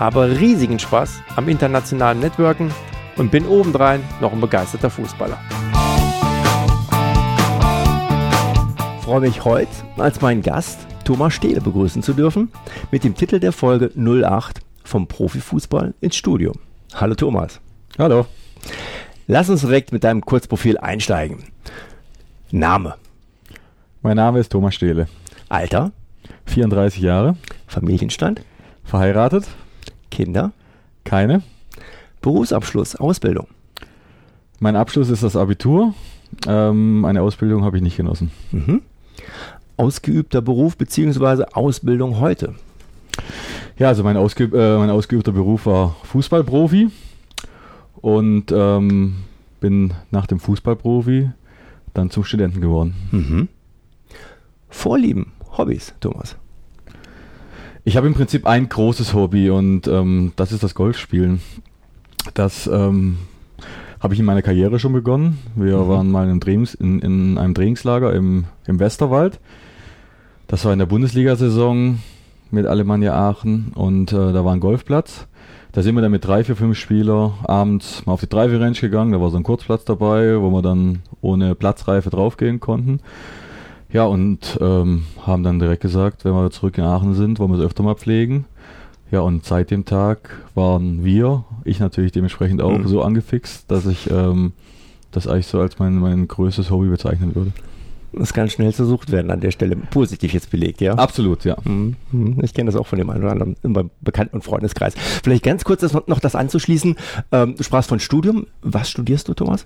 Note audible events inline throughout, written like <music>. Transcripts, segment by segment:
habe riesigen Spaß am internationalen Networken und bin obendrein noch ein begeisterter Fußballer. Ich freue mich heute als meinen Gast Thomas Stehle begrüßen zu dürfen mit dem Titel der Folge 08 vom Profifußball ins Studio. Hallo Thomas. Hallo. Lass uns direkt mit deinem Kurzprofil einsteigen. Name. Mein Name ist Thomas Stehle. Alter. 34 Jahre. Familienstand. Verheiratet. Kinder. Keine. Berufsabschluss, Ausbildung. Mein Abschluss ist das Abitur. Ähm, eine Ausbildung habe ich nicht genossen. Mhm. Ausgeübter Beruf bzw. Ausbildung heute. Ja, also mein, ausgeüb äh, mein ausgeübter Beruf war Fußballprofi und ähm, bin nach dem Fußballprofi dann zum Studenten geworden. Mhm. Vorlieben, Hobbys, Thomas? Ich habe im Prinzip ein großes Hobby und ähm, das ist das Golfspielen. Das ähm, habe ich in meiner Karriere schon begonnen. Wir mhm. waren mal in, Trainings, in, in, einem Trainingslager im, im Westerwald. Das war in der Bundesliga-Saison mit Alemannia Aachen und äh, da war ein Golfplatz. Da sind wir dann mit drei, vier, fünf Spieler abends mal auf die Drive Range gegangen. Da war so ein Kurzplatz dabei, wo wir dann ohne Platzreife draufgehen konnten. Ja, und ähm, haben dann direkt gesagt, wenn wir zurück in Aachen sind, wollen wir es öfter mal pflegen. Ja, und seit dem Tag waren wir, ich natürlich dementsprechend auch, mhm. so angefixt, dass ich ähm, das eigentlich so als mein, mein größtes Hobby bezeichnen würde. Das kann schnell versucht werden an der Stelle. Positiv jetzt belegt, ja? Absolut, ja. Mhm. mhm. Ich kenne das auch von dem einen oder anderen im Bekannten- und Freundeskreis. Vielleicht ganz kurz das noch das anzuschließen. Ähm, du sprachst von Studium. Was studierst du, Thomas?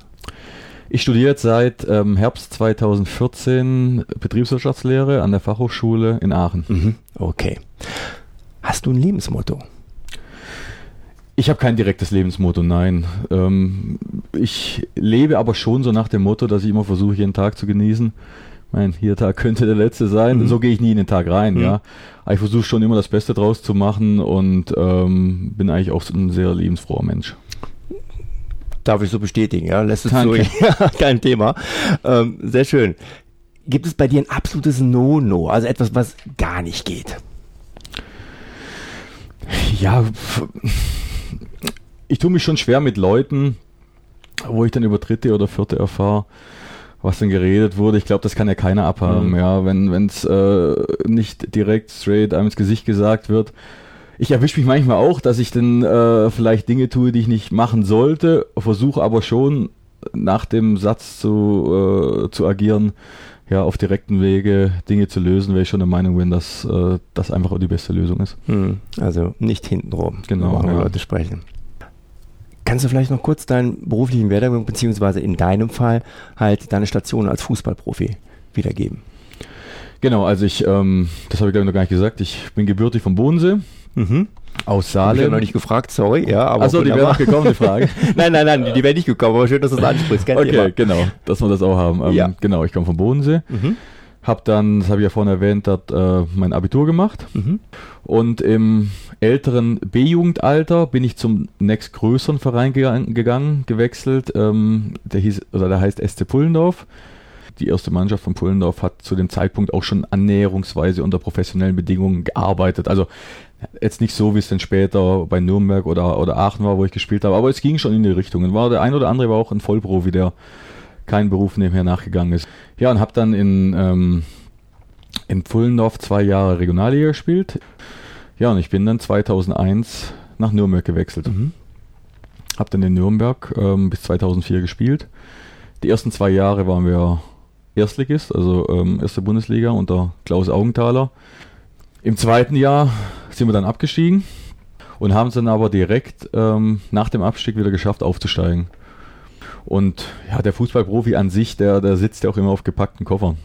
Ich studiere seit ähm, Herbst 2014 Betriebswirtschaftslehre an der Fachhochschule in Aachen. Mhm. Okay. Hast du ein Lebensmotto? Ich habe kein direktes Lebensmotto, nein. Ähm, ich lebe aber schon so nach dem Motto, dass ich immer versuche, jeden Tag zu genießen. Mein hier Tag könnte der letzte sein. Mhm. So gehe ich nie in den Tag rein, mhm. ja. Aber ich versuche schon immer das Beste draus zu machen und ähm, bin eigentlich auch ein sehr lebensfroher Mensch. Darf ich so bestätigen, ja? Lässt es so, ja, <laughs> kein Thema. Ähm, sehr schön. Gibt es bei dir ein absolutes No-No, also etwas, was gar nicht geht? Ja, ich tue mich schon schwer mit Leuten, wo ich dann über dritte oder vierte erfahre, was dann geredet wurde. Ich glaube, das kann ja keiner abhaben, mhm. ja, wenn es äh, nicht direkt straight einem ins Gesicht gesagt wird, ich erwische mich manchmal auch, dass ich dann äh, vielleicht Dinge tue, die ich nicht machen sollte, versuche aber schon nach dem Satz zu, äh, zu agieren, ja, auf direkten Wege Dinge zu lösen, weil ich schon der Meinung bin, dass äh, das einfach auch die beste Lösung ist. Hm, also nicht hintenrum, genau, ja. Leute sprechen. Kannst du vielleicht noch kurz deinen beruflichen Werdegang, beziehungsweise in deinem Fall halt deine Station als Fußballprofi wiedergeben? Genau, also ich, ähm, das habe ich glaube ich noch gar nicht gesagt, ich bin gebürtig vom Bodensee, Mhm. Aus Salem. Ich habe noch nicht gefragt, sorry. Ja, aber Achso, die wäre noch gekommen, die Frage. <laughs> nein, nein, nein, die wäre nicht gekommen, aber schön, dass du das <laughs> ansprichst. Kein okay, Thema. genau, dass wir das auch haben. Ähm, ja. Genau, ich komme vom Bodensee. Mhm. Hab dann, das habe ich ja vorhin erwähnt, dort, äh, mein Abitur gemacht. Mhm. Und im älteren B-Jugendalter bin ich zum nächstgrößeren Verein gegangen, gegangen gewechselt. Ähm, der hieß, oder der heißt SC Pullendorf die erste Mannschaft von Pullendorf hat zu dem Zeitpunkt auch schon annäherungsweise unter professionellen Bedingungen gearbeitet. Also Jetzt nicht so, wie es dann später bei Nürnberg oder, oder Aachen war, wo ich gespielt habe, aber es ging schon in die Richtung. Und war der ein oder andere war auch ein Vollprofi, der keinen Beruf nebenher nachgegangen ist. Ja, und habe dann in, ähm, in Pfullendorf zwei Jahre Regionalliga gespielt. Ja, und ich bin dann 2001 nach Nürnberg gewechselt. Mhm. Habe dann in Nürnberg ähm, bis 2004 gespielt. Die ersten zwei Jahre waren wir Erstligist, also ähm, erste Bundesliga unter Klaus Augenthaler. Im zweiten Jahr sind wir dann abgestiegen und haben es dann aber direkt ähm, nach dem Abstieg wieder geschafft, aufzusteigen. Und ja, der Fußballprofi an sich, der, der sitzt ja auch immer auf gepackten Koffern.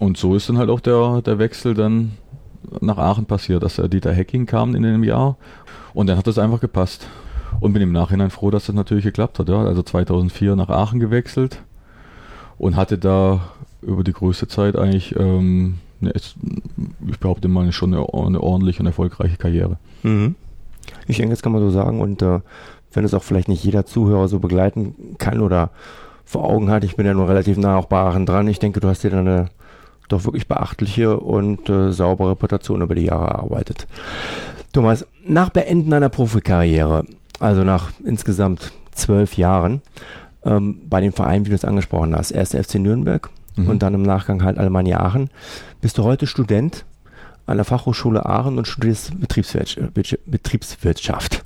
Und so ist dann halt auch der, der Wechsel dann nach Aachen passiert, dass Dieter Hecking kam in dem Jahr und dann hat das einfach gepasst. und bin im Nachhinein froh, dass das natürlich geklappt hat. Ja. Also 2004 nach Aachen gewechselt und hatte da über die größte Zeit eigentlich, ähm, eine, ich behaupte mal, schon eine, eine ordentliche und erfolgreiche Karriere. Mhm. Ich denke, das kann man so sagen und äh, wenn es auch vielleicht nicht jeder Zuhörer so begleiten kann oder vor Augen hat, ich bin ja nur relativ nah auch bei Aachen dran, ich denke, du hast dir dann eine doch wirklich beachtliche und äh, saubere Reputation über die Jahre erarbeitet. Thomas, nach Beenden einer Profikarriere, also nach insgesamt zwölf Jahren, ähm, bei dem Verein, wie du es angesprochen hast, erst FC Nürnberg mhm. und dann im Nachgang halt Alemannia Aachen, bist du heute Student an der Fachhochschule Aachen und studierst Betriebswirtschaft. Betriebswirtschaft.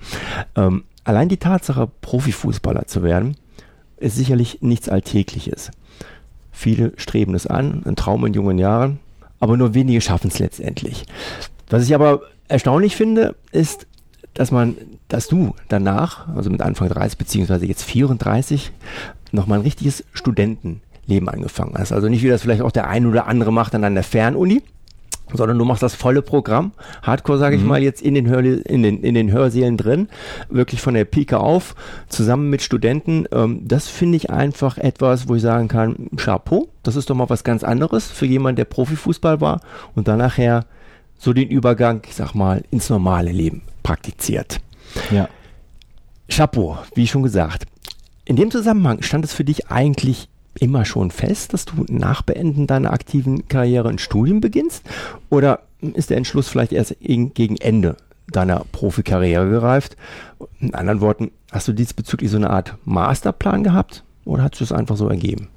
Ähm, allein die Tatsache, Profifußballer zu werden, ist sicherlich nichts Alltägliches. Viele streben es an, ein Traum in jungen Jahren, aber nur wenige schaffen es letztendlich. Was ich aber erstaunlich finde, ist, dass man, dass du danach, also mit Anfang 30 beziehungsweise jetzt 34, nochmal ein richtiges Studentenleben angefangen hast. Also nicht wie das vielleicht auch der ein oder andere macht an einer Fernuni, sondern du machst das volle Programm, Hardcore sage ich mhm. mal, jetzt in den, Hör in, den, in den Hörsälen drin, wirklich von der Pike auf, zusammen mit Studenten. Ähm, das finde ich einfach etwas, wo ich sagen kann, Chapeau, das ist doch mal was ganz anderes für jemanden, der Profifußball war und dann nachher so den Übergang, ich sag mal, ins normale Leben praktiziert. Ja. Chapeau, wie schon gesagt. In dem Zusammenhang stand es für dich eigentlich immer schon fest, dass du nach Beenden deiner aktiven Karriere ein Studium beginnst? Oder ist der Entschluss vielleicht erst gegen Ende deiner Profikarriere gereift? In anderen Worten, hast du diesbezüglich so eine Art Masterplan gehabt oder hast du es einfach so ergeben?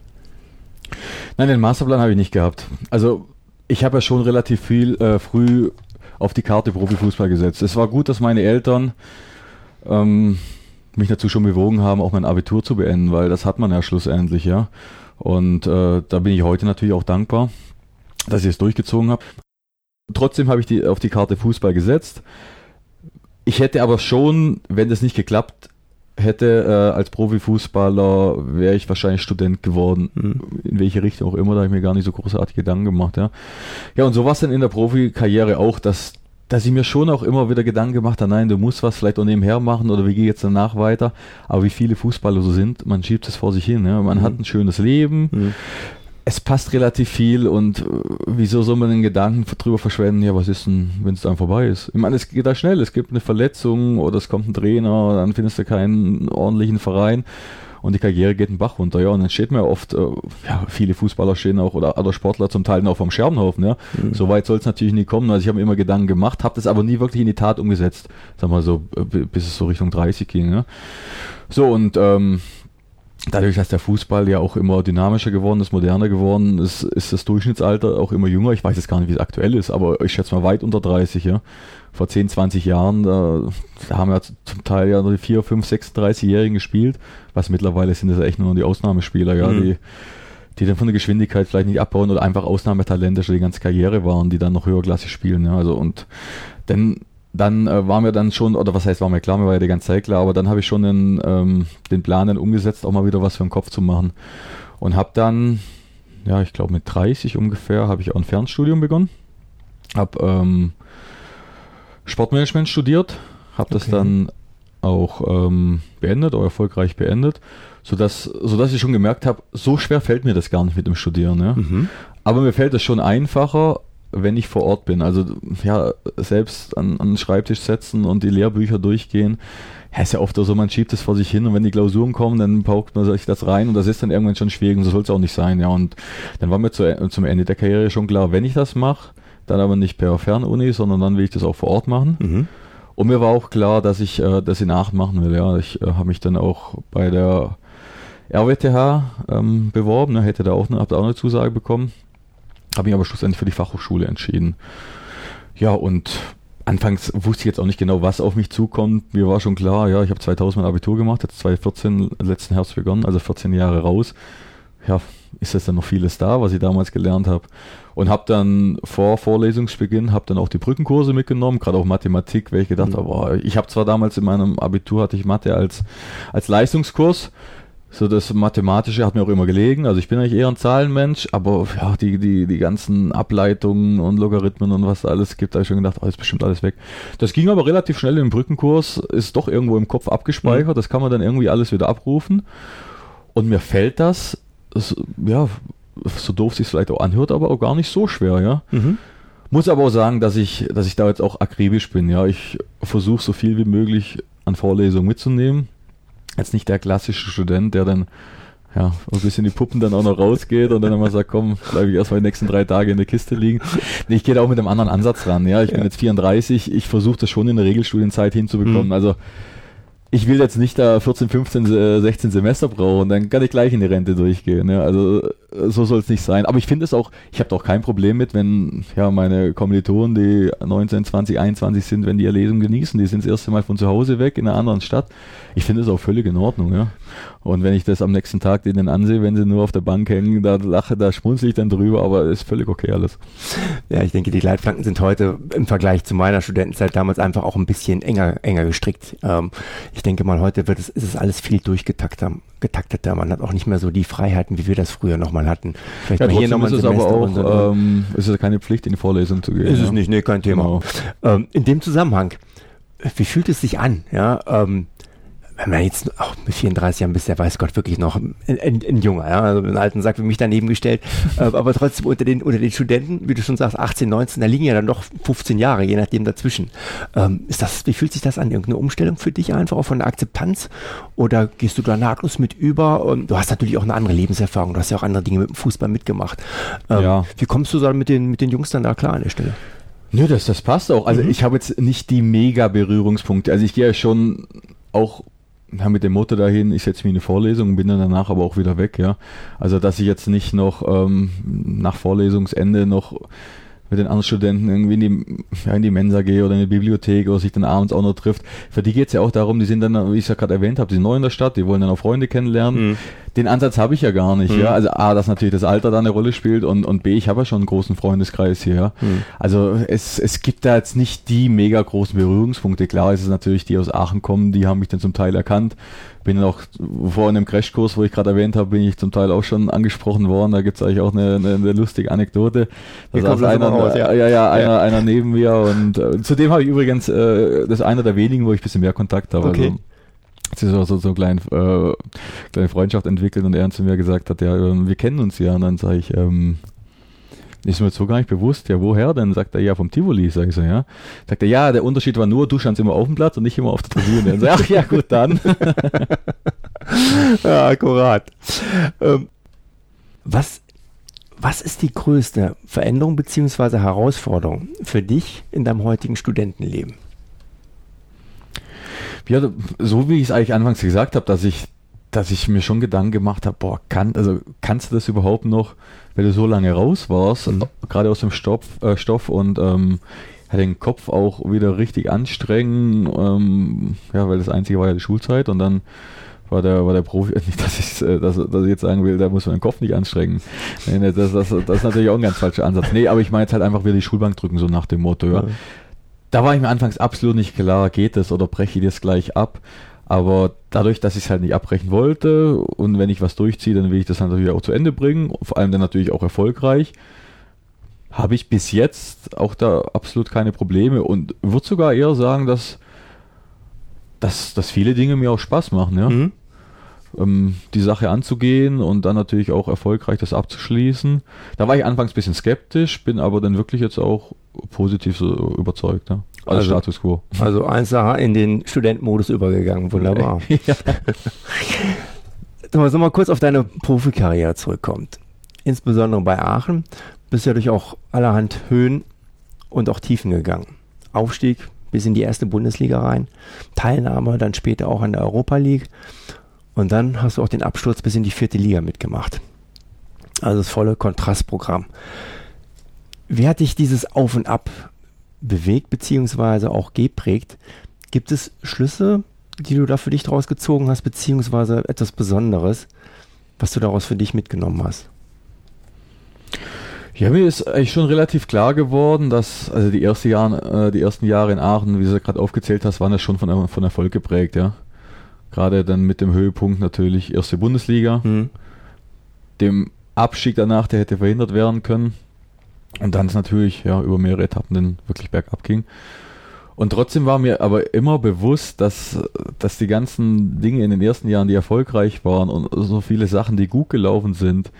Nein, den Masterplan habe ich nicht gehabt. Also ich habe ja schon relativ viel äh, früh auf die Karte Profifußball gesetzt. Es war gut, dass meine Eltern ähm, mich dazu schon bewogen haben, auch mein Abitur zu beenden, weil das hat man ja schlussendlich, ja. Und äh, da bin ich heute natürlich auch dankbar, dass ich es durchgezogen habe. Trotzdem habe ich die, auf die Karte Fußball gesetzt. Ich hätte aber schon, wenn das nicht geklappt hätte, äh, als Profifußballer wäre ich wahrscheinlich Student geworden. Mhm. In welche Richtung auch immer, da habe ich mir gar nicht so großartig Gedanken gemacht, ja. Ja, und so war es dann in der Profikarriere auch, dass dass ich mir schon auch immer wieder Gedanken gemacht habe, nein, du musst was vielleicht auch nebenher machen oder wie geht jetzt danach weiter. Aber wie viele Fußballer so sind, man schiebt es vor sich hin. Ja. Man mhm. hat ein schönes Leben. Mhm. Es passt relativ viel und äh, wieso soll man den Gedanken drüber verschwenden, ja, was ist denn, wenn es dann vorbei ist? Ich meine, es geht da schnell, es gibt eine Verletzung oder es kommt ein Trainer, dann findest du keinen ordentlichen Verein und die Karriere geht den Bach runter. Ja, und dann steht man ja oft, äh, ja, viele Fußballer stehen auch oder, oder Sportler zum Teil auch vom Scherbenhaufen. Ja. Mhm. So weit soll es natürlich nie kommen. Also ich habe mir immer Gedanken gemacht, habe das aber nie wirklich in die Tat umgesetzt. Sag mal so, äh, bis es so Richtung 30 ging. Ja. So und ähm, dadurch, dass der Fußball ja auch immer dynamischer geworden ist, moderner geworden ist, ist das Durchschnittsalter auch immer jünger. Ich weiß jetzt gar nicht, wie es aktuell ist, aber ich schätze mal weit unter 30, ja. Vor 10, 20 Jahren, da, da haben ja zum Teil ja die 4, 5, 36-Jährigen gespielt, was mittlerweile sind das echt nur die Ausnahmespieler, ja, mhm. die, die dann von der Geschwindigkeit vielleicht nicht abbauen oder einfach Ausnahmetalente schon die ganze Karriere waren, die dann noch höherklassig spielen, ja. Also und dann dann äh, war mir dann schon, oder was heißt, war mir klar, mir war ja die ganze Zeit klar, aber dann habe ich schon den, ähm, den Plan dann umgesetzt, auch mal wieder was für den Kopf zu machen. Und habe dann, ja, ich glaube mit 30 ungefähr, habe ich auch ein Fernstudium begonnen. Habe ähm, Sportmanagement studiert, habe das dann auch ähm, beendet oder erfolgreich beendet, sodass, sodass ich schon gemerkt habe, so schwer fällt mir das gar nicht mit dem Studieren. Ja? Mhm. Aber mir fällt es schon einfacher, wenn ich vor Ort bin. Also ja, selbst an, an den Schreibtisch setzen und die Lehrbücher durchgehen. Ja, ist ja oft so, man schiebt es vor sich hin und wenn die Klausuren kommen, dann paukt man sich das rein und das ist dann irgendwann schon schwierig und so soll es auch nicht sein. Ja, und dann war mir zu, zum Ende der Karriere schon klar, wenn ich das mache, dann aber nicht per Fernuni, sondern dann will ich das auch vor Ort machen. Mhm. Und mir war auch klar, dass ich äh, das nachmachen will. Ja, ich äh, habe mich dann auch bei der RWTH ähm, beworben, ne, hätte da auch eine, auch eine Zusage bekommen. Habe mich aber schlussendlich für die Fachhochschule entschieden. Ja, und anfangs wusste ich jetzt auch nicht genau, was auf mich zukommt. Mir war schon klar, ja, ich habe 2000 mein Abitur gemacht, jetzt 2014 letzten Herbst begonnen, also 14 Jahre raus. Ja, ist das dann noch vieles da, was ich damals gelernt habe. Und habe dann vor Vorlesungsbeginn, habe dann auch die Brückenkurse mitgenommen, gerade auch Mathematik, weil ich gedacht mhm. habe, ich habe zwar damals in meinem Abitur hatte ich Mathe als, als Leistungskurs, So das Mathematische hat mir auch immer gelegen. Also ich bin eigentlich eher ein Zahlenmensch, aber ja, die, die, die ganzen Ableitungen und Logarithmen und was da alles gibt, da habe ich schon gedacht, oh, ist bestimmt alles weg. Das ging aber relativ schnell im Brückenkurs, ist doch irgendwo im Kopf abgespeichert, mhm. das kann man dann irgendwie alles wieder abrufen. Und mir fällt das, das ja, so doof sich vielleicht auch anhört, aber auch gar nicht so schwer, ja. Mhm. Muss aber auch sagen, dass ich, dass ich da jetzt auch akribisch bin, ja. Ich versuche so viel wie möglich an Vorlesungen mitzunehmen. Jetzt nicht der klassische Student, der dann ja, ein bisschen die Puppen dann auch noch rausgeht und dann immer sagt, komm, bleibe ich erstmal die nächsten drei Tage in der Kiste liegen. Nee, ich gehe da auch mit einem anderen Ansatz ran. Ja, ich ja. bin jetzt 34, ich versuche das schon in der Regelstudienzeit hinzubekommen. Mhm. Also ich will jetzt nicht da 14, 15, 16 Semester brauchen, dann kann ich gleich in die Rente durchgehen. Ja. Also so soll es nicht sein. Aber ich finde es auch, ich habe da auch kein Problem mit, wenn ja meine Kommilitonen, die 19, 20, 21 sind, wenn die ihr Lesen genießen, die sind das erste Mal von zu Hause weg in einer anderen Stadt. Ich finde es auch völlig in Ordnung. Ja. Und wenn ich das am nächsten Tag denen ansehe, wenn sie nur auf der Bank hängen, da lache, da schmunzel ich dann drüber, aber ist völlig okay alles. Ja, ich denke, die Leitplanken sind heute im Vergleich zu meiner Studentenzeit damals einfach auch ein bisschen enger, enger gestrickt. Ähm, ich denke mal, heute wird es, ist es alles viel durchgetakter, getakteter. Man hat auch nicht mehr so die Freiheiten, wie wir das früher nochmal hatten. Vielleicht ja, mal hier nochmal ist es aber auch, ähm, ist es keine Pflicht, in die Vorlesung zu gehen. Ist ja? es nicht, nee, kein Thema. Genau. Ähm, in dem Zusammenhang, wie fühlt es sich an? Ja, ähm, wenn man jetzt auch mit 34 Jahren bist, der weiß Gott wirklich noch ein, ein, ein Junger, ja, also einen alten Sack wie mich daneben gestellt, <laughs> äh, aber trotzdem unter den, unter den Studenten, wie du schon sagst, 18, 19, da liegen ja dann doch 15 Jahre, je nachdem dazwischen. Ähm, ist das, wie fühlt sich das an? Irgendeine Umstellung für dich einfach auch von der Akzeptanz oder gehst du da nahtlos mit über? Und du hast natürlich auch eine andere Lebenserfahrung, du hast ja auch andere Dinge mit dem Fußball mitgemacht. Ähm, ja. Wie kommst du da mit den, mit den Jungs dann da klar an der Stelle? Nö, das, das passt auch. Also mhm. ich habe jetzt nicht die mega Berührungspunkte. Also ich gehe ja schon auch ja, mit dem Motto dahin, ich setze mich in eine Vorlesung und bin dann danach aber auch wieder weg, ja. Also dass ich jetzt nicht noch ähm, nach Vorlesungsende noch mit den anderen Studenten irgendwie in die, ja, in die Mensa gehe oder in die Bibliothek oder sich dann abends auch noch trifft. Für die geht es ja auch darum, die sind dann, wie ich es ja gerade erwähnt habe, die sind neu in der Stadt, die wollen dann auch Freunde kennenlernen. Mhm. Den Ansatz habe ich ja gar nicht, mhm. ja. Also A, dass natürlich das Alter da eine Rolle spielt und, und B, ich habe ja schon einen großen Freundeskreis hier, ja. Mhm. Also es, es gibt da jetzt nicht die mega großen Berührungspunkte. Klar ist es natürlich, die aus Aachen kommen, die haben mich dann zum Teil erkannt bin auch vor einem Crashkurs, wo ich gerade erwähnt habe, bin ich zum Teil auch schon angesprochen worden. Da gibt es eigentlich auch eine, eine, eine, lustige Anekdote. Da saß einer, raus, ja. ja, ja, einer, ja. einer neben mir und äh, zudem habe ich übrigens, äh, das ist einer der wenigen, wo ich ein bisschen mehr Kontakt habe. Okay. Also, es ist auch so, so eine kleine, äh, kleine Freundschaft entwickelt und er zu mir gesagt hat, ja, ähm, wir kennen uns ja. Und dann sage ich, ähm, ist mir so gar nicht bewusst, ja, woher? Dann sagt er, ja, vom Tivoli, sag ich so, ja. Sagt er, ja, der Unterschied war nur, du standst immer auf dem Platz und nicht immer auf der Tribüne. Und so, ach ja, gut, dann. <laughs> ja, akkurat. Ähm, was, was ist die größte Veränderung bzw. Herausforderung für dich in deinem heutigen Studentenleben? Ja, so wie ich es eigentlich anfangs gesagt habe, dass ich dass ich mir schon Gedanken gemacht habe, boah, kann, also kannst du das überhaupt noch, wenn du so lange raus warst, mhm. gerade aus dem Stoff, äh, Stoff und ähm, den Kopf auch wieder richtig anstrengen, ähm, ja, weil das Einzige war ja die Schulzeit und dann war der, war der Profi, <laughs> nicht, dass ich, äh, dass, dass ich jetzt sagen will, da muss man den Kopf nicht anstrengen. Nee, das, das, das ist natürlich auch ein ganz falscher Ansatz. Nee, aber ich meine jetzt halt einfach wieder die Schulbank drücken, so nach dem Motto, ja. Da war ich mir anfangs absolut nicht klar, geht das oder breche ich das gleich ab. Aber dadurch, dass ich es halt nicht abbrechen wollte und wenn ich was durchziehe, dann will ich das natürlich auch zu Ende bringen, vor allem dann natürlich auch erfolgreich, habe ich bis jetzt auch da absolut keine Probleme und würde sogar eher sagen, dass, dass, dass viele Dinge mir auch Spaß machen, ja. Mhm. Ähm, die Sache anzugehen und dann natürlich auch erfolgreich das abzuschließen. Da war ich anfangs ein bisschen skeptisch, bin aber dann wirklich jetzt auch positiv so überzeugt. Ja. Also, also Status quo. Also 1 in den Studentenmodus übergegangen. Wunderbar. <laughs> ja. Thomas, nochmal kurz auf deine Profikarriere zurückkommt. Insbesondere bei Aachen bist du ja durch auch allerhand Höhen und auch Tiefen gegangen. Aufstieg bis in die erste Bundesliga rein, Teilnahme dann später auch an der Europa League und dann hast du auch den Absturz bis in die vierte Liga mitgemacht. Also das volle Kontrastprogramm. Wie hat dich dieses Auf und Ab bewegt beziehungsweise auch geprägt. Gibt es Schlüsse, die du da für dich daraus gezogen hast, beziehungsweise etwas Besonderes, was du daraus für dich mitgenommen hast? Ja, mir ist eigentlich schon relativ klar geworden, dass also die, erste Jahr, äh, die ersten Jahre in Aachen, wie du gerade aufgezählt hast, waren das schon von, von Erfolg geprägt, ja. Gerade dann mit dem Höhepunkt natürlich erste Bundesliga. Mhm. Dem Abstieg danach, der hätte verhindert werden können. Und dann ist natürlich ja, über mehrere Etappen dann wirklich bergab ging. Und trotzdem war mir aber immer bewusst, dass, dass die ganzen Dinge in den ersten Jahren, die erfolgreich waren und so viele Sachen, die gut gelaufen sind,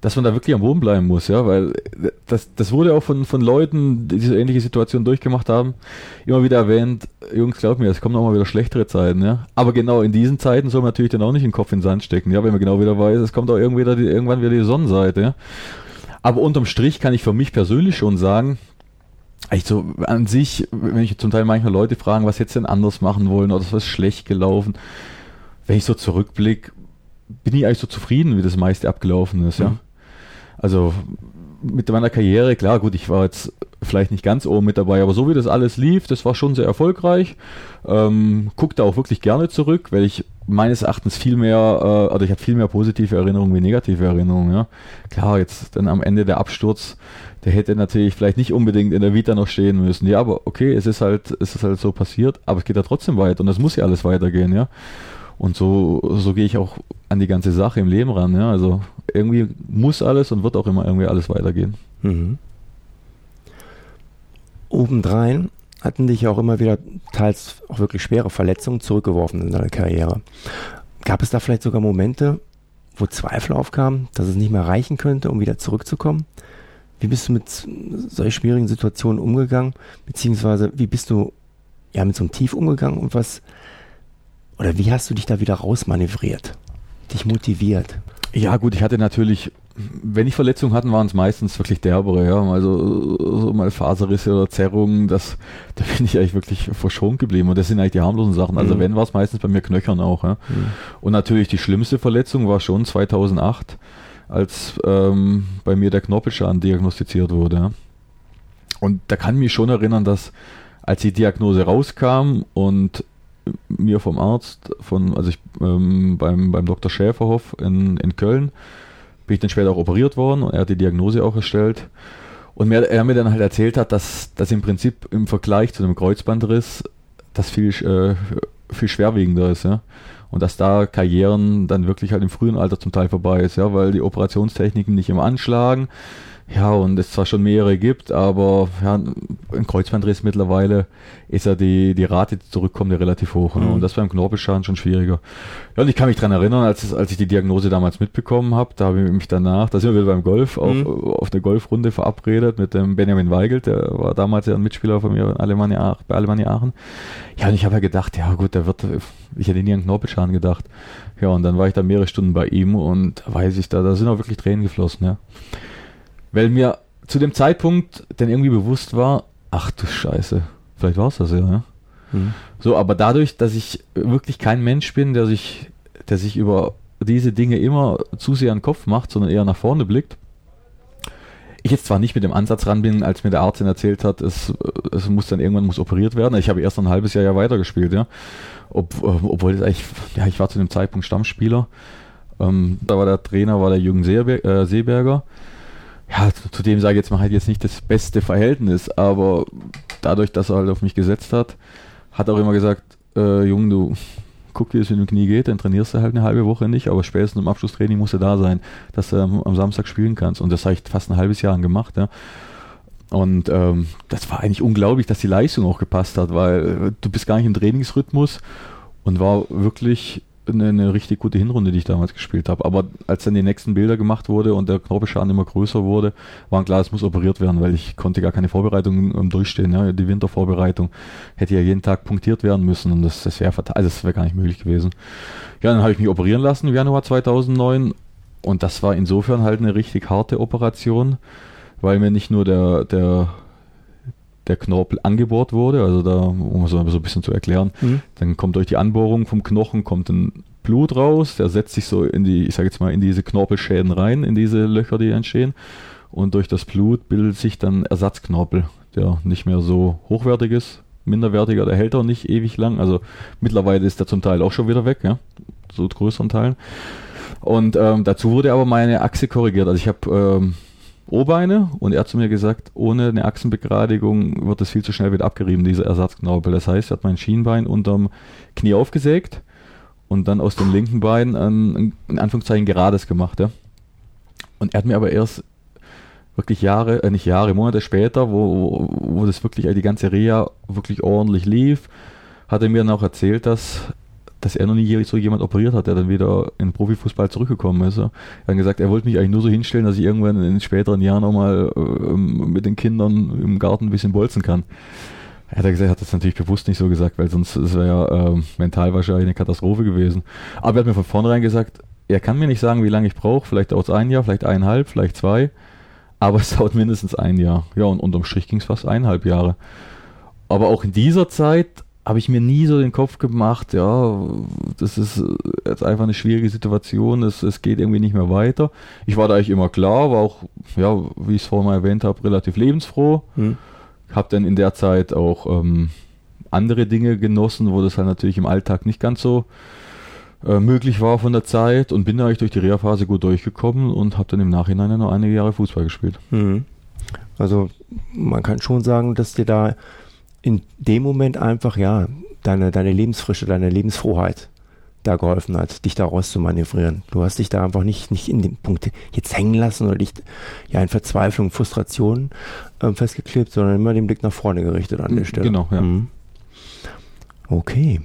dass man da wirklich am Boden bleiben muss, ja, weil das, das wurde auch von, von Leuten, die diese ähnliche Situation durchgemacht haben, immer wieder erwähnt, Jungs, glaub mir, es kommen auch mal wieder schlechtere Zeiten, ja. Aber genau in diesen Zeiten soll man natürlich dann auch nicht den Kopf in den Sand stecken, ja, wenn man genau wieder weiß, es kommt auch irgendwie wieder die, irgendwann wieder die Sonnenseite, ja. Aber unterm Strich kann ich für mich persönlich schon sagen, eigentlich so an sich, wenn ich zum Teil manchmal Leute fragen, was jetzt denn anders machen wollen oder was ist schlecht gelaufen, wenn ich so zurückblicke, bin ich eigentlich so zufrieden, wie das meiste abgelaufen ist, ja. Mhm. Also mit meiner Karriere, klar, gut, ich war jetzt vielleicht nicht ganz oben mit dabei, aber so wie das alles lief, das war schon sehr erfolgreich. Ähm, guck da auch wirklich gerne zurück, weil ich meines Erachtens viel mehr, äh, oder ich habe viel mehr positive Erinnerungen wie negative Erinnerungen. Ja. Klar, jetzt dann am Ende der Absturz, der hätte natürlich vielleicht nicht unbedingt in der Vita noch stehen müssen. Ja, aber okay, es ist halt, es ist halt so passiert, aber es geht ja trotzdem weiter und es muss ja alles weitergehen, ja. Und so, so gehe ich auch an die ganze Sache im Leben ran. Ja. Also irgendwie muss alles und wird auch immer irgendwie alles weitergehen. Mhm. Obendrein hatten dich auch immer wieder teils auch wirklich schwere Verletzungen zurückgeworfen in deiner Karriere. Gab es da vielleicht sogar Momente, wo Zweifel aufkamen, dass es nicht mehr reichen könnte, um wieder zurückzukommen? Wie bist du mit solch schwierigen Situationen umgegangen? Beziehungsweise wie bist du ja mit so einem Tief umgegangen und was oder wie hast du dich da wieder rausmanövriert? Dich motiviert? Ja, gut, ich hatte natürlich wenn ich Verletzungen hatten, waren es meistens wirklich derbere, ja. Also so mal Faserrisse oder Zerrungen, das, da bin ich eigentlich wirklich verschont geblieben. Und das sind eigentlich die harmlosen Sachen. Also mhm. wenn, war es meistens bei mir Knöchern auch, ja. Mhm. Und natürlich die schlimmste Verletzung war schon 2008, als ähm, bei mir der Knorpelschaden diagnostiziert wurde. Ja. Und da kann ich mich schon erinnern, dass als die Diagnose rauskam und mir vom Arzt, von, also ich ähm, beim, beim Dr. Schäferhoff in, in Köln, bin ich dann später auch operiert worden und er hat die Diagnose auch erstellt. Und mir, er mir dann halt erzählt hat, dass das im Prinzip im Vergleich zu einem Kreuzbandriss das viel, äh, viel schwerwiegender ist, ja. Und dass da Karrieren dann wirklich halt im frühen Alter zum Teil vorbei ist, ja, weil die Operationstechniken nicht immer anschlagen ja, und es zwar schon mehrere gibt, aber ja, ein Kreuzbandriss mittlerweile ist ja die, die Rate, die zurückkommt, ja relativ hoch. Ne? Mhm. Und das beim Knorpelschaden schon schwieriger. Ja, und ich kann mich dran erinnern, als, als ich die Diagnose damals mitbekommen habe, da habe ich mich danach, da sind wir wieder beim Golf, auf, mhm. auf eine Golfrunde verabredet mit dem Benjamin Weigelt, der war damals ja ein Mitspieler von mir Alemannia, bei Alemannia Aachen. Ja, und ich habe ja gedacht, ja gut, der wird, ich hätte nie an Knorpelschaden gedacht. Ja, und dann war ich da mehrere Stunden bei ihm und weiß ich, da, da sind auch wirklich Tränen geflossen, ja. Weil mir zu dem Zeitpunkt dann irgendwie bewusst war, ach du Scheiße, vielleicht war es das ja, ja. Mhm. So, aber dadurch, dass ich wirklich kein Mensch bin, der sich, der sich über diese Dinge immer zu sehr an den Kopf macht, sondern eher nach vorne blickt, ich jetzt zwar nicht mit dem Ansatz ran bin, als mir der Arzt erzählt hat, es, es muss dann irgendwann muss operiert werden. Ich habe erst ein halbes Jahr ja weitergespielt, ja. Ob, obwohl es eigentlich, ja, ich war zu dem Zeitpunkt Stammspieler. Ähm, da war der Trainer, war der Jürgen Seeberger. Äh, Seeberger ja, zu dem sage ich jetzt mal halt jetzt nicht das beste Verhältnis, aber dadurch, dass er halt auf mich gesetzt hat, hat er auch immer gesagt, äh, Junge, du guck, wie es mit dem Knie geht, dann trainierst du halt eine halbe Woche nicht, aber spätestens im Abschlusstraining musst du da sein, dass du am, am Samstag spielen kannst. Und das habe ich fast ein halbes Jahr gemacht, ja. Und ähm, das war eigentlich unglaublich, dass die Leistung auch gepasst hat, weil du bist gar nicht im Trainingsrhythmus und war wirklich eine, eine richtig gute Hinrunde, die ich damals gespielt habe. Aber als dann die nächsten Bilder gemacht wurde und der Knorpelschaden immer größer wurde, war klar, es muss operiert werden, weil ich konnte gar keine Vorbereitung um, durchstehen. Ja. Die Wintervorbereitung hätte ja jeden Tag punktiert werden müssen und das, das wäre also das wäre gar nicht möglich gewesen. Ja, dann habe ich mich operieren lassen im Januar 2009 und das war insofern halt eine richtig harte Operation, weil mir nicht nur der, der der Knorpel angebohrt wurde, also da, um es so ein bisschen zu erklären, mhm. dann kommt durch die Anbohrung vom Knochen kommt ein Blut raus, der setzt sich so in die, ich sage jetzt mal, in diese Knorpelschäden rein, in diese Löcher, die entstehen. Und durch das Blut bildet sich dann Ersatzknorpel, der nicht mehr so hochwertig ist, minderwertiger, der hält auch nicht ewig lang. Also mittlerweile ist der zum Teil auch schon wieder weg, ja, so größeren Teilen. Und ähm, dazu wurde aber meine Achse korrigiert. Also ich habe ähm, O-Beine und er hat zu mir gesagt, ohne eine Achsenbegradigung wird das viel zu schnell wieder abgerieben, dieser Ersatzknorpel. Das heißt, er hat mein Schienbein unterm Knie aufgesägt und dann aus dem linken Bein ein, in Anführungszeichen gerades gemacht. Ja. Und er hat mir aber erst wirklich Jahre, äh nicht Jahre, Monate später, wo, wo, das wirklich, die ganze Reha wirklich ordentlich lief, hat er mir dann auch erzählt, dass, dass er noch nie so jemand operiert hat, der dann wieder in Profifußball zurückgekommen ist. Er hat gesagt, er wollte mich eigentlich nur so hinstellen, dass ich irgendwann in den späteren Jahren auch mal äh, mit den Kindern im Garten ein bisschen bolzen kann. Er hat gesagt, hat das natürlich bewusst nicht so gesagt, weil sonst wäre ja äh, mental wahrscheinlich eine Katastrophe gewesen. Aber er hat mir von vornherein gesagt, er kann mir nicht sagen, wie lange ich brauche. Vielleicht dauert es ein Jahr, vielleicht eineinhalb, vielleicht zwei. Aber es <laughs> dauert mindestens ein Jahr. Ja, und unterm Strich ging es fast eineinhalb Jahre. Aber auch in dieser Zeit habe ich mir nie so den Kopf gemacht, ja, das ist jetzt einfach eine schwierige Situation, es, es geht irgendwie nicht mehr weiter. Ich war da eigentlich immer klar, war auch, ja, wie ich es vorhin mal erwähnt habe, relativ lebensfroh. Hm. Habe dann in der Zeit auch ähm, andere Dinge genossen, wo das halt natürlich im Alltag nicht ganz so äh, möglich war von der Zeit und bin da eigentlich durch die Reha-Phase gut durchgekommen und habe dann im Nachhinein noch einige Jahre Fußball gespielt. Mhm. Also man kann schon sagen, dass dir da in dem Moment einfach ja deine, deine Lebensfrische, deine Lebensfroheit da geholfen hat, dich da raus zu manövrieren. Du hast dich da einfach nicht, nicht in dem Punkt jetzt hängen lassen oder dich ja in Verzweiflung, Frustration äh, festgeklebt, sondern immer den Blick nach vorne gerichtet an der Stelle. Genau, ja. Mhm. Okay.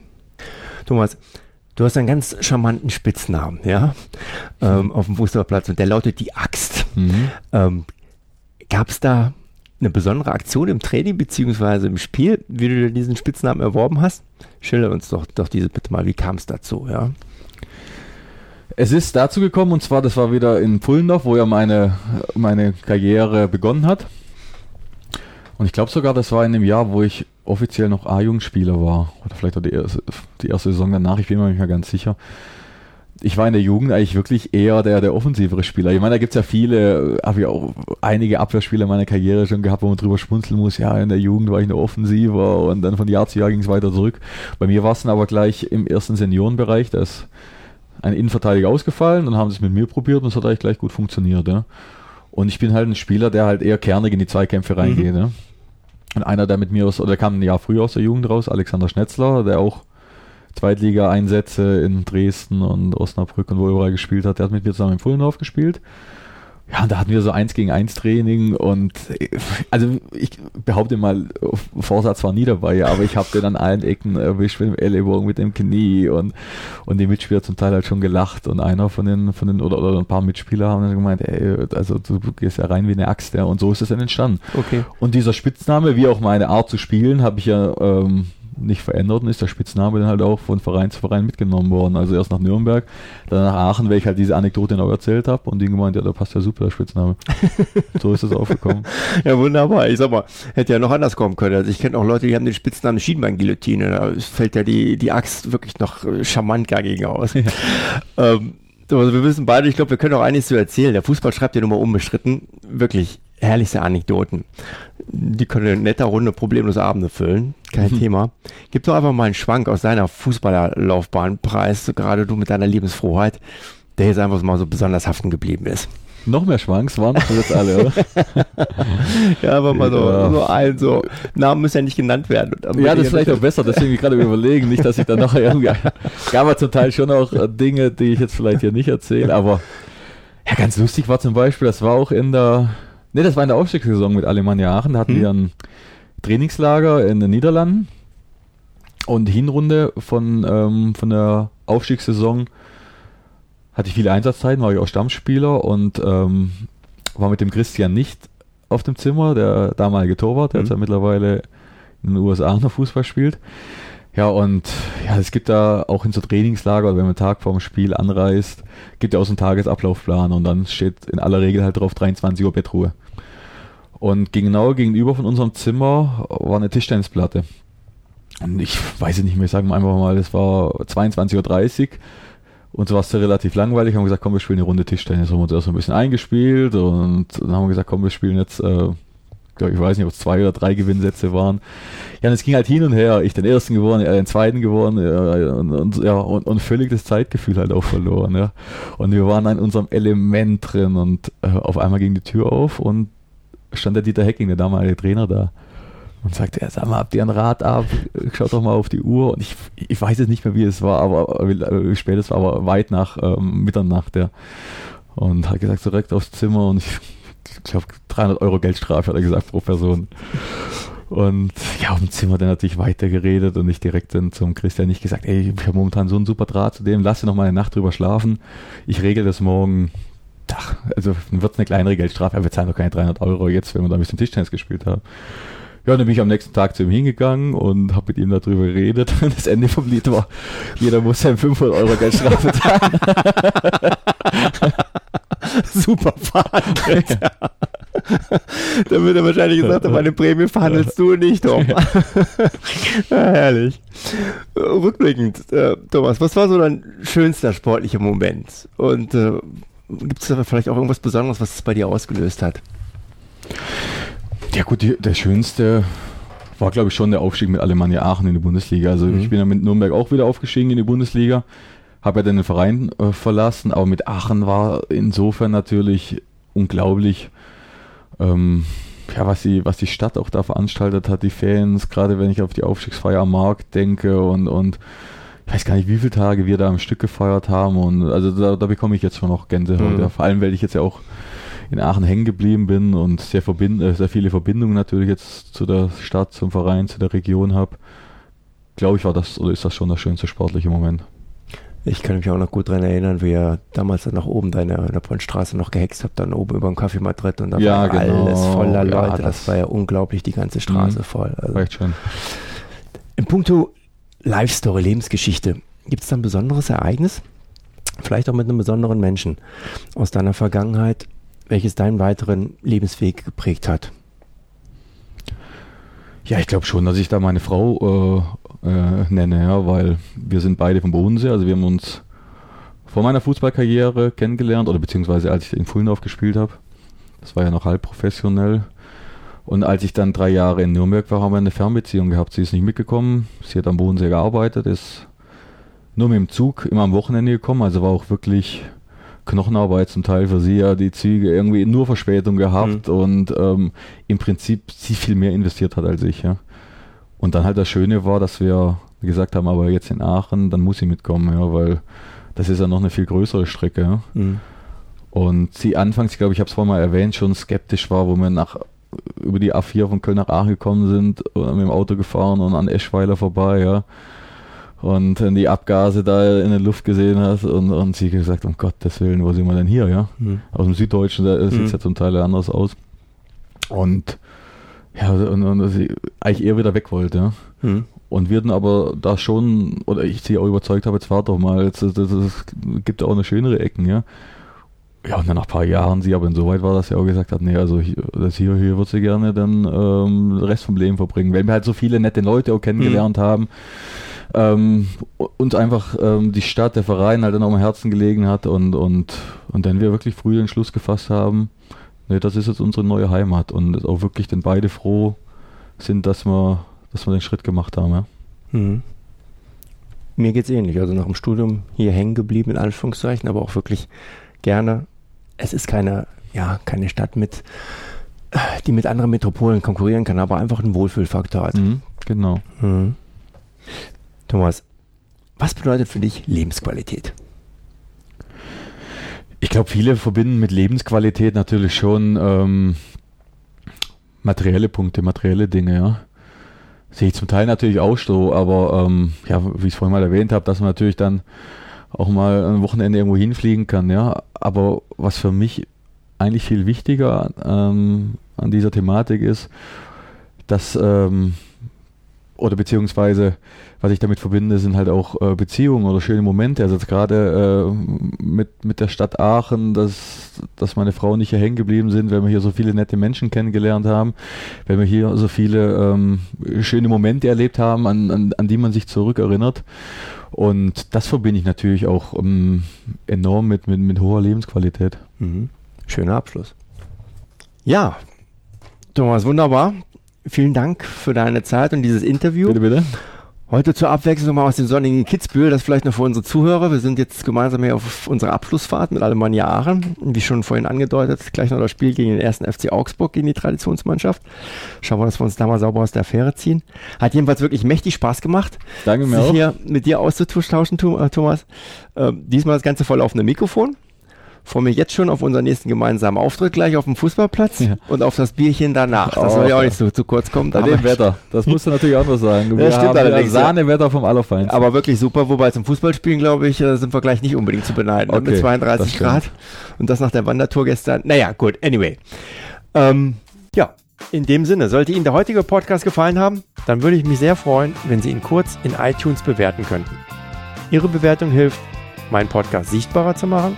Thomas, Du hast einen ganz charmanten Spitznamen, ja, ähm, auf dem Fußballplatz und der lautet die Axt. Mhm. Ähm, Gab es da eine besondere Aktion im Training beziehungsweise im Spiel, wie du diesen Spitznamen erworben hast? Schilder uns doch, doch diese bitte mal, wie kam es dazu, ja? Es ist dazu gekommen und zwar, das war wieder in Pullendorf, wo ja meine, meine Karriere begonnen hat. Und ich glaube sogar, das war in dem Jahr, wo ich offiziell noch A-Jugendspieler war. Oder vielleicht auch die erste, die erste Saison danach, ich bin mir nicht mehr ganz sicher. Ich war in der Jugend eigentlich wirklich eher der, der offensivere Spieler. Ich meine, da gibt es ja viele, habe ich auch einige Abwehrspieler in meiner Karriere schon gehabt, wo man drüber schmunzeln muss. Ja, in der Jugend war ich noch offensiver und dann von Jahr zu Jahr ging es weiter zurück. Bei mir war es dann aber gleich im ersten Seniorenbereich, da ist ein Innenverteidiger ausgefallen und haben es mit mir probiert und es hat eigentlich gleich gut funktioniert. Ja. Und ich bin halt ein Spieler, der halt eher kernig in die Zweikämpfe reingeht. Mhm. Ja. Und einer, der mit mir aus, oder kam ein Jahr früher aus der Jugend raus, Alexander Schnetzler, der auch Zweitliga-Einsätze in Dresden und Osnabrück und wo überall gespielt hat, der hat mit mir zusammen im Fullenhof gespielt. Ja, und da hatten wir so eins gegen eins Training und also ich behaupte mal, Vorsatz war nie dabei, aber ich habe den an allen Ecken erwischt mit dem Ellenbogen, mit dem Knie und, und die Mitspieler zum Teil halt schon gelacht und einer von den, von den oder, oder ein paar Mitspieler haben dann gemeint, ey, also du gehst ja rein wie eine Axt, ja, und so ist es dann entstanden. Okay. Und dieser Spitzname, wie auch meine Art zu spielen, habe ich ja ähm, nicht verändert und ist der Spitzname dann halt auch von Verein zu Verein mitgenommen worden. Also erst nach Nürnberg, dann nach Aachen, weil ich halt diese Anekdote noch erzählt habe und die gemeint, ja, da passt ja super der Spitzname. <laughs> so ist es aufgekommen. Ja, wunderbar. Ich sag mal, hätte ja noch anders kommen können. Also ich kenne auch Leute, die haben den Spitznamen Schienbein-Guillotine. Da fällt ja die, die Axt wirklich noch äh, charmant dagegen aus. Ja. Ähm, also wir wissen beide, ich glaube, wir können auch einiges zu erzählen. Der Fußball schreibt ja nun mal unbestritten. Wirklich herrlichste Anekdoten. Die können eine nette Runde problemlos Abende füllen. Kein mhm. Thema. Gib doch einfach mal einen Schwank aus deiner Fußballerlaufbahn preis, gerade du mit deiner Lebensfroheit, der jetzt einfach mal so besonders haften geblieben ist. Noch mehr Schwanks waren das jetzt alle, oder? <laughs> ja, aber mal so, ja. so ein, so, Namen müssen ja nicht genannt werden. Ja, das ist vielleicht auch besser, deswegen ich gerade überlegen, nicht, dass ich dann noch irgendwie, <laughs> gab es zum Teil schon auch Dinge, die ich jetzt vielleicht hier nicht erzähle, aber ja, ganz lustig war zum Beispiel, das war auch in der, Ne, das war in der Aufstiegssaison mit Alemannia Aachen. Da hatten hm. wir ein Trainingslager in den Niederlanden und Hinrunde von, ähm, von der Aufstiegssaison hatte ich viele Einsatzzeiten, war ich auch Stammspieler und ähm, war mit dem Christian nicht auf dem Zimmer, der damalige Torwart, der mhm. jetzt ja mittlerweile in den USA noch Fußball spielt. Ja, und ja, es gibt da auch in so Trainingslager, wenn man Tag vorm Spiel anreist, gibt ja auch so einen Tagesablaufplan und dann steht in aller Regel halt drauf 23 Uhr Bettruhe. Und genau gegenüber von unserem Zimmer war eine Tischtennisplatte. Und ich weiß es nicht mehr, sagen wir einfach mal, es war 22.30 Uhr und so war es relativ langweilig. Haben wir gesagt, komm, wir spielen eine Runde Tischtennis. Haben uns erst ein bisschen eingespielt und dann haben wir gesagt, komm, wir spielen jetzt äh, ich weiß nicht, ob es zwei oder drei Gewinnsätze waren. Ja, und es ging halt hin und her. Ich den ersten gewonnen, er den zweiten gewonnen ja, und, und, ja, und, und völlig das Zeitgefühl halt auch verloren. Ja. Und wir waren in unserem Element drin und äh, auf einmal ging die Tür auf und stand der Dieter Hecking, der damalige Trainer da. Und sagte er, sag mal, habt ihr ein Rad ab? Schaut doch mal auf die Uhr. Und ich, ich weiß jetzt nicht mehr, wie es war, aber wie spät es war, aber weit nach ähm, Mitternacht, ja. Und hat gesagt, direkt aufs Zimmer und ich, ich glaube 300 Euro Geldstrafe, hat er gesagt, pro Person. Und ja, auf dem Zimmer dann natürlich weiter geredet und ich direkt dann zum Christian nicht gesagt, ey, ich habe momentan so einen super Draht zu dem, lass dir noch mal eine Nacht drüber schlafen. Ich regel das morgen. Ach, also wird es eine kleinere Geldstrafe, aber wir zahlen doch keine 300 Euro jetzt, wenn wir da ein bisschen Tischtennis gespielt haben. Ja, dann bin ich am nächsten Tag zu ihm hingegangen und habe mit ihm darüber geredet. Und <laughs> das Ende vom Lied war, jeder muss seinem 500 Euro Geldstrafe zahlen. <laughs> <laughs> Super verhandelt. <laughs> da wird er wahrscheinlich gesagt, meine Prämie verhandelst du nicht um. <laughs> ja, herrlich. Rückblickend, äh, Thomas, was war so dein schönster sportlicher Moment? Und äh, gibt es da vielleicht auch irgendwas Besonderes, was es bei dir ausgelöst hat? Ja gut, die, der schönste war, glaube ich, schon der Aufstieg mit Alemannia Aachen in die Bundesliga. Also mhm. ich bin ja mit Nürnberg auch wieder aufgestiegen in die Bundesliga, habe ja dann den Verein äh, verlassen, aber mit Aachen war insofern natürlich unglaublich, ähm, ja, was die, was die Stadt auch da veranstaltet hat, die Fans, gerade wenn ich auf die Aufstiegsfeier am Markt denke und, und ich weiß gar nicht, wie viele Tage wir da am Stück gefeiert haben und also da, da bekomme ich jetzt schon noch Gänsehaut. Mhm. Ja, vor allem, weil ich jetzt ja auch in Aachen hängen geblieben bin und sehr, verbind äh, sehr viele Verbindungen natürlich jetzt zu der Stadt, zum Verein, zu der Region habe, glaube ich, war das oder ist das schon der schönste sportliche Moment. Ich kann mich auch noch gut daran erinnern, wie ihr damals dann nach oben da in der, in der noch gehext habt, dann oben über dem Kaffee Madrid und da ja, war genau. alles voller Leute. Ja, das, das, war ja unglaublich, die ganze Straße mhm. voll. Also. Recht schön. Im Punkto Life-Story, Lebensgeschichte, gibt es da ein besonderes Ereignis? Vielleicht auch mit einem besonderen Menschen aus deiner Vergangenheit, welches deinen weiteren Lebensweg geprägt hat? Ja, ich glaube schon, dass ich da meine Frau äh, nenne, ja, weil wir sind beide vom Bodensee, also wir haben uns vor meiner Fußballkarriere kennengelernt oder beziehungsweise als ich in Fulendorf gespielt habe. Das war ja noch halb professionell. Und als ich dann drei Jahre in Nürnberg war, haben wir eine Fernbeziehung gehabt. Sie ist nicht mitgekommen. Sie hat am Bodensee gearbeitet, ist nur mit dem Zug immer am Wochenende gekommen. Also war auch wirklich Knochenarbeit zum Teil für sie ja die Züge irgendwie nur Verspätung gehabt mhm. und ähm, im Prinzip sie viel mehr investiert hat als ich, ja. Und dann halt das Schöne war, dass wir gesagt haben, aber jetzt in Aachen, dann muss sie mitkommen, ja, weil das ist ja noch eine viel größere Strecke, ja. Mhm. Und sie anfangs, ich glaube, ich habe es vorhin mal erwähnt, schon skeptisch war, wo wir nach über die A4 von Köln nach Aachen gekommen sind, mit dem Auto gefahren und an Eschweiler vorbei, ja und dann die Abgase da in der Luft gesehen hast und, und sie gesagt, um Gottes Willen, wo sind wir denn hier, ja? Mhm. Aus dem Süddeutschen, da sieht es mhm. ja zum Teil anders aus. Und ja, und, und dass ich eigentlich eher wieder weg wollte, ja. Mhm. Und wir dann aber da schon, oder ich sie auch überzeugt habe, jetzt warte doch mal, jetzt, das, das, das gibt auch eine schönere Ecken, ja. Ja, und dann nach ein paar Jahren sie aber insoweit war, dass sie auch gesagt hat, nee, also hier, das hier, hier wird sie gerne dann ähm, den Rest vom Leben verbringen, weil wir halt so viele nette Leute auch kennengelernt mhm. haben ähm, uns einfach ähm, die Stadt, der Verein halt dann auch am Herzen gelegen hat und, und, und dann wir wirklich früh den Schluss gefasst haben, nee, das ist jetzt unsere neue Heimat und auch wirklich dann beide froh sind, dass wir, dass wir den Schritt gemacht haben. Ja. Mhm. Mir geht es ähnlich, also nach dem Studium hier hängen geblieben, in Anführungszeichen, aber auch wirklich gerne. Es ist keine, ja, keine Stadt mit, die mit anderen Metropolen konkurrieren kann, aber einfach einen Wohlfühlfaktor hat. Mhm, genau. Mhm. Thomas, was bedeutet für dich Lebensqualität? Ich glaube, viele verbinden mit Lebensqualität natürlich schon ähm, materielle Punkte, materielle Dinge, ja. Sehe ich zum Teil natürlich auch so, aber ähm, ja, wie ich es vorhin mal erwähnt habe, dass man natürlich dann auch mal ein Wochenende irgendwo hinfliegen kann, ja. Aber was für mich eigentlich viel wichtiger ähm, an dieser Thematik ist, dass ähm, oder beziehungsweise was ich damit verbinde, sind halt auch äh, Beziehungen oder schöne Momente. Also gerade äh, mit, mit der Stadt Aachen, dass, dass meine Frau nicht hier hängen geblieben sind, weil wir hier so viele nette Menschen kennengelernt haben, weil wir hier so viele ähm, schöne Momente erlebt haben, an, an, an die man sich zurückerinnert. Und das verbinde ich natürlich auch ähm, enorm mit, mit, mit hoher Lebensqualität. Mhm. Schöner Abschluss. Ja, Thomas, wunderbar. Vielen Dank für deine Zeit und dieses Interview. Bitte, bitte. Heute zur Abwechslung mal aus dem sonnigen Kitzbühel, das vielleicht noch für unsere Zuhörer. Wir sind jetzt gemeinsam hier auf unserer Abschlussfahrt mit Alemannia Aachen. Wie schon vorhin angedeutet, gleich noch das Spiel gegen den ersten FC Augsburg, gegen die Traditionsmannschaft. Schauen wir, dass wir uns da mal sauber aus der Affäre ziehen. Hat jedenfalls wirklich mächtig Spaß gemacht, Danke mir sich auch. hier mit dir auszutauschen, äh, Thomas. Äh, diesmal das Ganze voll auf einem Mikrofon freue mich jetzt schon auf unseren nächsten gemeinsamen Auftritt gleich auf dem Fußballplatz ja. und auf das Bierchen danach. Das oh, soll ja auch nicht so zu kurz kommen. Bei dem Wetter, das musst du natürlich auch noch sagen. Wir ja, stimmt ja Sahnewetter vom Allerfeinsten. Aber wirklich super, wobei zum Fußballspielen, glaube ich, äh, sind wir gleich nicht unbedingt zu beneiden. Ne? Okay, mit 32 Grad und das nach der Wandertour gestern. Naja, gut, anyway. Ähm, ja, in dem Sinne, sollte Ihnen der heutige Podcast gefallen haben, dann würde ich mich sehr freuen, wenn Sie ihn kurz in iTunes bewerten könnten. Ihre Bewertung hilft, meinen Podcast sichtbarer zu machen